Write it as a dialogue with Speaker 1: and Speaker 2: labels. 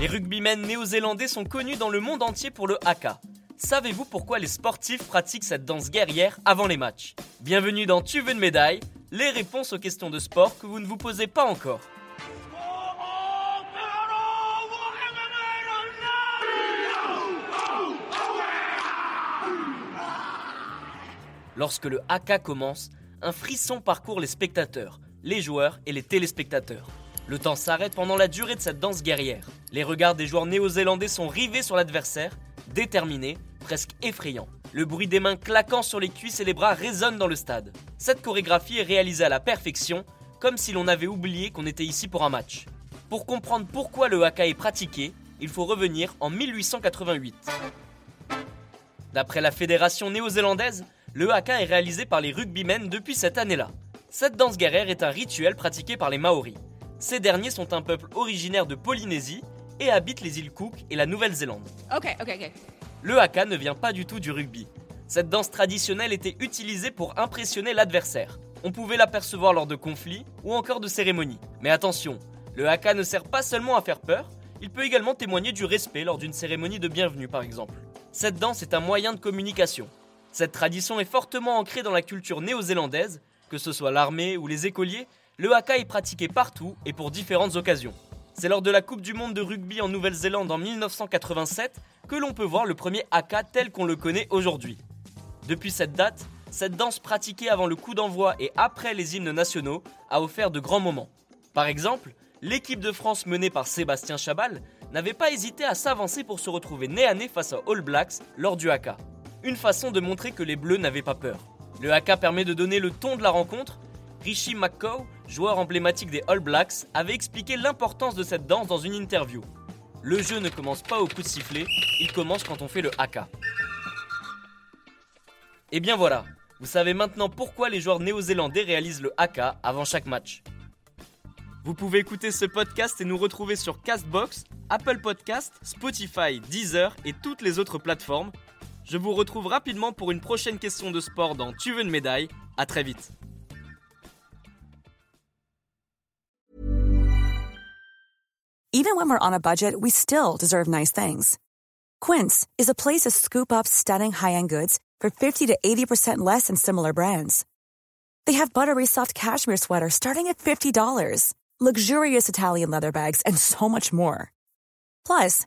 Speaker 1: Les rugbymen néo-zélandais sont connus dans le monde entier pour le haka. Savez-vous pourquoi les sportifs pratiquent cette danse guerrière avant les matchs? Bienvenue dans Tu veux une médaille? Les réponses aux questions de sport que vous ne vous posez pas encore. Lorsque le haka commence, un frisson parcourt les spectateurs, les joueurs et les téléspectateurs. Le temps s'arrête pendant la durée de cette danse guerrière. Les regards des joueurs néo-zélandais sont rivés sur l'adversaire, déterminés, presque effrayants. Le bruit des mains claquant sur les cuisses et les bras résonne dans le stade. Cette chorégraphie est réalisée à la perfection, comme si l'on avait oublié qu'on était ici pour un match. Pour comprendre pourquoi le haka est pratiqué, il faut revenir en 1888. D'après la fédération néo-zélandaise, le haka est réalisé par les rugbymen depuis cette année-là. Cette danse guerrière est un rituel pratiqué par les Maoris. Ces derniers sont un peuple originaire de Polynésie et habitent les îles Cook et la Nouvelle-Zélande. Le haka ne vient pas du tout du rugby. Cette danse traditionnelle était utilisée pour impressionner l'adversaire. On pouvait l'apercevoir lors de conflits ou encore de cérémonies. Mais attention, le haka ne sert pas seulement à faire peur, il peut également témoigner du respect lors d'une cérémonie de bienvenue par exemple. Cette danse est un moyen de communication. Cette tradition est fortement ancrée dans la culture néo-zélandaise, que ce soit l'armée ou les écoliers, le haka est pratiqué partout et pour différentes occasions. C'est lors de la Coupe du Monde de rugby en Nouvelle-Zélande en 1987 que l'on peut voir le premier haka tel qu'on le connaît aujourd'hui. Depuis cette date, cette danse pratiquée avant le coup d'envoi et après les hymnes nationaux a offert de grands moments. Par exemple, l'équipe de France menée par Sébastien Chabal n'avait pas hésité à s'avancer pour se retrouver nez à nez face aux All Blacks lors du haka. Une façon de montrer que les Bleus n'avaient pas peur. Le haka permet de donner le ton de la rencontre Richie McCaw, joueur emblématique des All Blacks, avait expliqué l'importance de cette danse dans une interview. Le jeu ne commence pas au coup de sifflet, il commence quand on fait le haka. Et bien voilà, vous savez maintenant pourquoi les joueurs néo-zélandais réalisent le haka avant chaque match. Vous pouvez écouter ce podcast et nous retrouver sur Castbox, Apple Podcast, Spotify, Deezer et toutes les autres plateformes. Je vous retrouve rapidement pour une prochaine question de sport dans Tu veux une médaille. À très vite.
Speaker 2: Even when we're on a budget, we still deserve nice things. Quince is a place to scoop up stunning high-end goods for 50 to 80% less than similar brands. They have buttery soft cashmere sweaters starting at $50, luxurious Italian leather bags, and so much more. Plus,